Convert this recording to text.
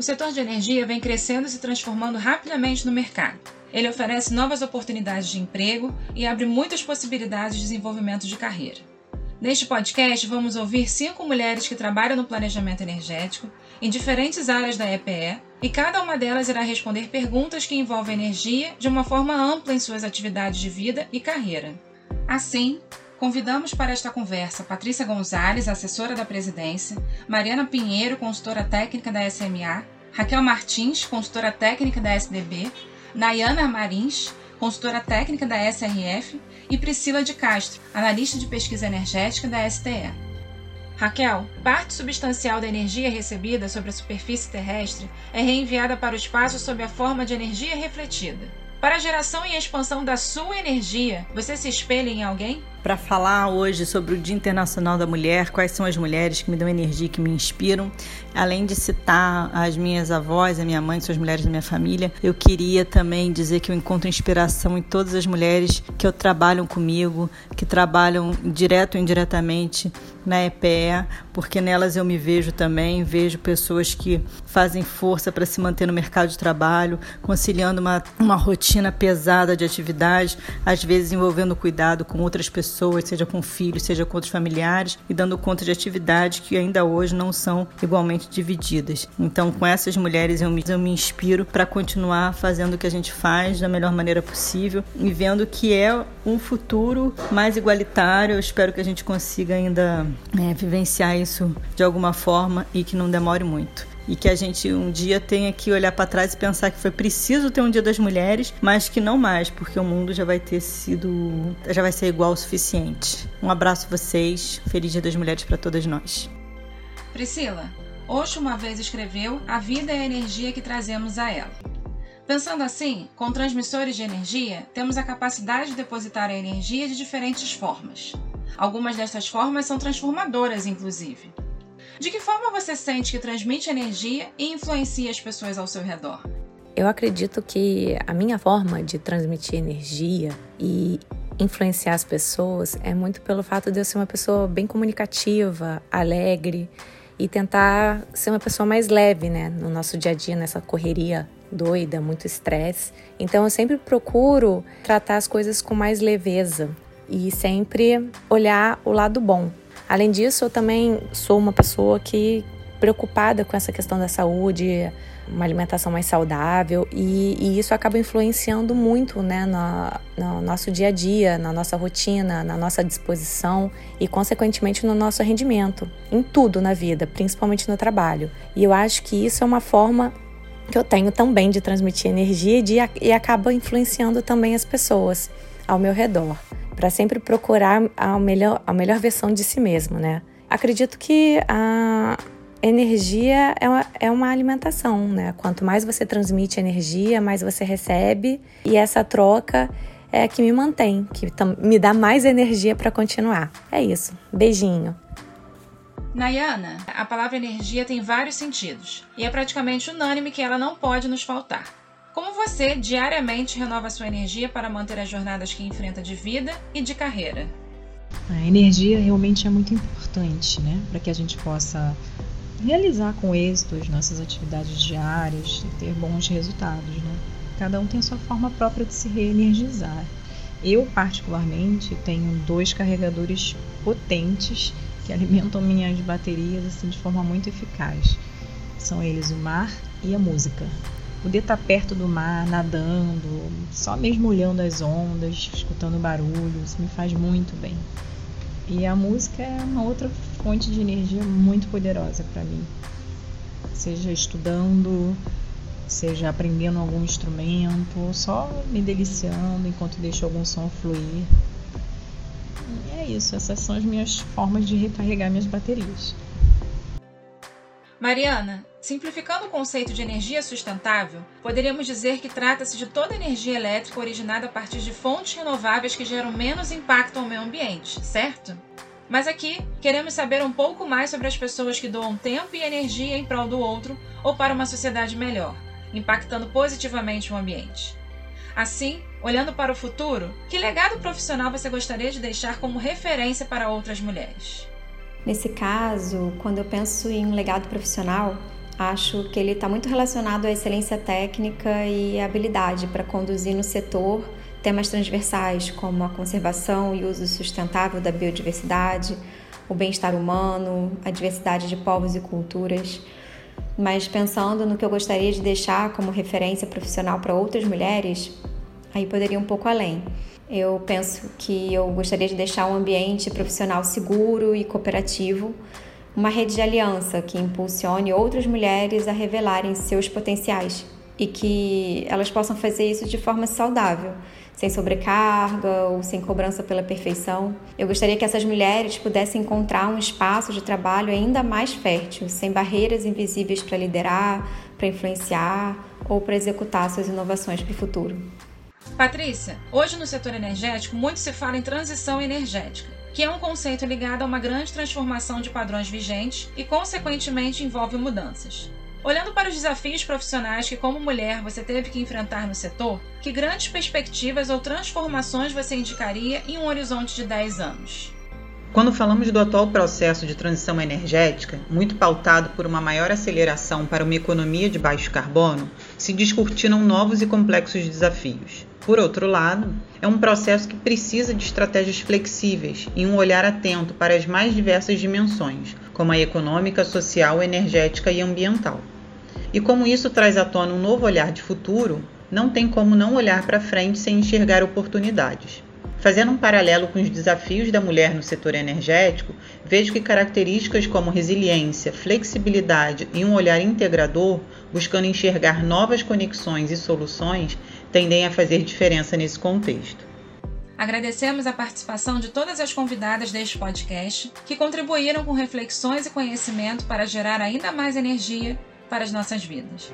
O setor de energia vem crescendo e se transformando rapidamente no mercado. Ele oferece novas oportunidades de emprego e abre muitas possibilidades de desenvolvimento de carreira. Neste podcast, vamos ouvir cinco mulheres que trabalham no planejamento energético em diferentes áreas da EPE e cada uma delas irá responder perguntas que envolvem energia de uma forma ampla em suas atividades de vida e carreira. Assim, Convidamos para esta conversa Patrícia Gonzalez, assessora da presidência, Mariana Pinheiro, consultora técnica da SMA, Raquel Martins, consultora técnica da SDB, Nayana Marins, consultora técnica da SRF, e Priscila de Castro, analista de pesquisa energética da STE. Raquel, parte substancial da energia recebida sobre a superfície terrestre é reenviada para o espaço sob a forma de energia refletida. Para a geração e expansão da sua energia, você se espelha em alguém? Para falar hoje sobre o Dia Internacional da Mulher, quais são as mulheres que me dão energia, que me inspiram, além de citar as minhas avós, a minha mãe, que são as mulheres da minha família, eu queria também dizer que eu encontro inspiração em todas as mulheres que trabalham comigo, que trabalham direto ou indiretamente na EPE, porque nelas eu me vejo também, vejo pessoas que fazem força para se manter no mercado de trabalho, conciliando uma, uma rotina pesada de atividades, às vezes envolvendo cuidado com outras pessoas, seja com filhos, seja com outros familiares, e dando conta de atividades que ainda hoje não são igualmente divididas. Então, com essas mulheres eu me, eu me inspiro para continuar fazendo o que a gente faz da melhor maneira possível e vendo que é um futuro mais igualitário. Eu espero que a gente consiga ainda é, vivenciar isso de alguma forma e que não demore muito e que a gente um dia tenha que olhar para trás e pensar que foi preciso ter um Dia das Mulheres, mas que não mais, porque o mundo já vai ter sido, já vai ser igual o suficiente. Um abraço a vocês, feliz Dia das Mulheres para todas nós. Priscila, Osho uma vez escreveu: "A vida é a energia que trazemos a ela". Pensando assim, com transmissores de energia, temos a capacidade de depositar a energia de diferentes formas. Algumas destas formas são transformadoras, inclusive. De que forma você sente que transmite energia e influencia as pessoas ao seu redor? Eu acredito que a minha forma de transmitir energia e influenciar as pessoas é muito pelo fato de eu ser uma pessoa bem comunicativa, alegre e tentar ser uma pessoa mais leve, né, no nosso dia a dia, nessa correria doida, muito estresse. Então eu sempre procuro tratar as coisas com mais leveza e sempre olhar o lado bom. Além disso, eu também sou uma pessoa que preocupada com essa questão da saúde, uma alimentação mais saudável e, e isso acaba influenciando muito né, no, no, nosso dia a dia, na nossa rotina, na nossa disposição e, consequentemente, no nosso rendimento, em tudo na vida, principalmente no trabalho. E eu acho que isso é uma forma que eu tenho também de transmitir energia e, de, e acaba influenciando também as pessoas ao meu redor, para sempre procurar a melhor, a melhor versão de si mesmo, né? Acredito que a energia é uma, é uma alimentação, né? Quanto mais você transmite energia, mais você recebe, e essa troca é que me mantém, que me dá mais energia para continuar. É isso. Beijinho. Nayana, a palavra energia tem vários sentidos e é praticamente unânime que ela não pode nos faltar. Como você diariamente renova sua energia para manter as jornadas que enfrenta de vida e de carreira? A energia realmente é muito importante, né, para que a gente possa realizar com êxito as nossas atividades diárias e ter bons resultados, né? Cada um tem a sua forma própria de se reenergizar. Eu, particularmente, tenho dois carregadores potentes que alimentam minhas baterias assim de forma muito eficaz. São eles o mar e a música. Poder estar perto do mar, nadando, só mesmo olhando as ondas, escutando barulhos, me faz muito bem. E a música é uma outra fonte de energia muito poderosa para mim. Seja estudando, seja aprendendo algum instrumento, ou só me deliciando enquanto deixo algum som fluir é isso, essas são as minhas formas de recarregar minhas baterias. Mariana, simplificando o conceito de energia sustentável, poderíamos dizer que trata-se de toda energia elétrica originada a partir de fontes renováveis que geram menos impacto ao meio ambiente, certo? Mas aqui queremos saber um pouco mais sobre as pessoas que doam tempo e energia em prol do outro ou para uma sociedade melhor, impactando positivamente o ambiente. Assim, olhando para o futuro, que legado profissional você gostaria de deixar como referência para outras mulheres? Nesse caso, quando eu penso em um legado profissional, Acho que ele está muito relacionado à excelência técnica e habilidade para conduzir no setor temas transversais como a conservação e uso sustentável da biodiversidade, o bem-estar humano, a diversidade de povos e culturas. Mas pensando no que eu gostaria de deixar como referência profissional para outras mulheres, aí poderia um pouco além. Eu penso que eu gostaria de deixar um ambiente profissional seguro e cooperativo, uma rede de aliança que impulsione outras mulheres a revelarem seus potenciais e que elas possam fazer isso de forma saudável, sem sobrecarga ou sem cobrança pela perfeição. Eu gostaria que essas mulheres pudessem encontrar um espaço de trabalho ainda mais fértil, sem barreiras invisíveis para liderar, para influenciar ou para executar suas inovações para o futuro. Patrícia, hoje no setor energético muito se fala em transição energética, que é um conceito ligado a uma grande transformação de padrões vigentes e, consequentemente, envolve mudanças. Olhando para os desafios profissionais que, como mulher, você teve que enfrentar no setor, que grandes perspectivas ou transformações você indicaria em um horizonte de 10 anos? Quando falamos do atual processo de transição energética, muito pautado por uma maior aceleração para uma economia de baixo carbono, se descortinam novos e complexos desafios. Por outro lado, é um processo que precisa de estratégias flexíveis e um olhar atento para as mais diversas dimensões, como a econômica, social, energética e ambiental. E como isso traz à tona um novo olhar de futuro, não tem como não olhar para frente sem enxergar oportunidades. Fazendo um paralelo com os desafios da mulher no setor energético, vejo que características como resiliência, flexibilidade e um olhar integrador, buscando enxergar novas conexões e soluções, tendem a fazer diferença nesse contexto. Agradecemos a participação de todas as convidadas deste podcast, que contribuíram com reflexões e conhecimento para gerar ainda mais energia para as nossas vidas.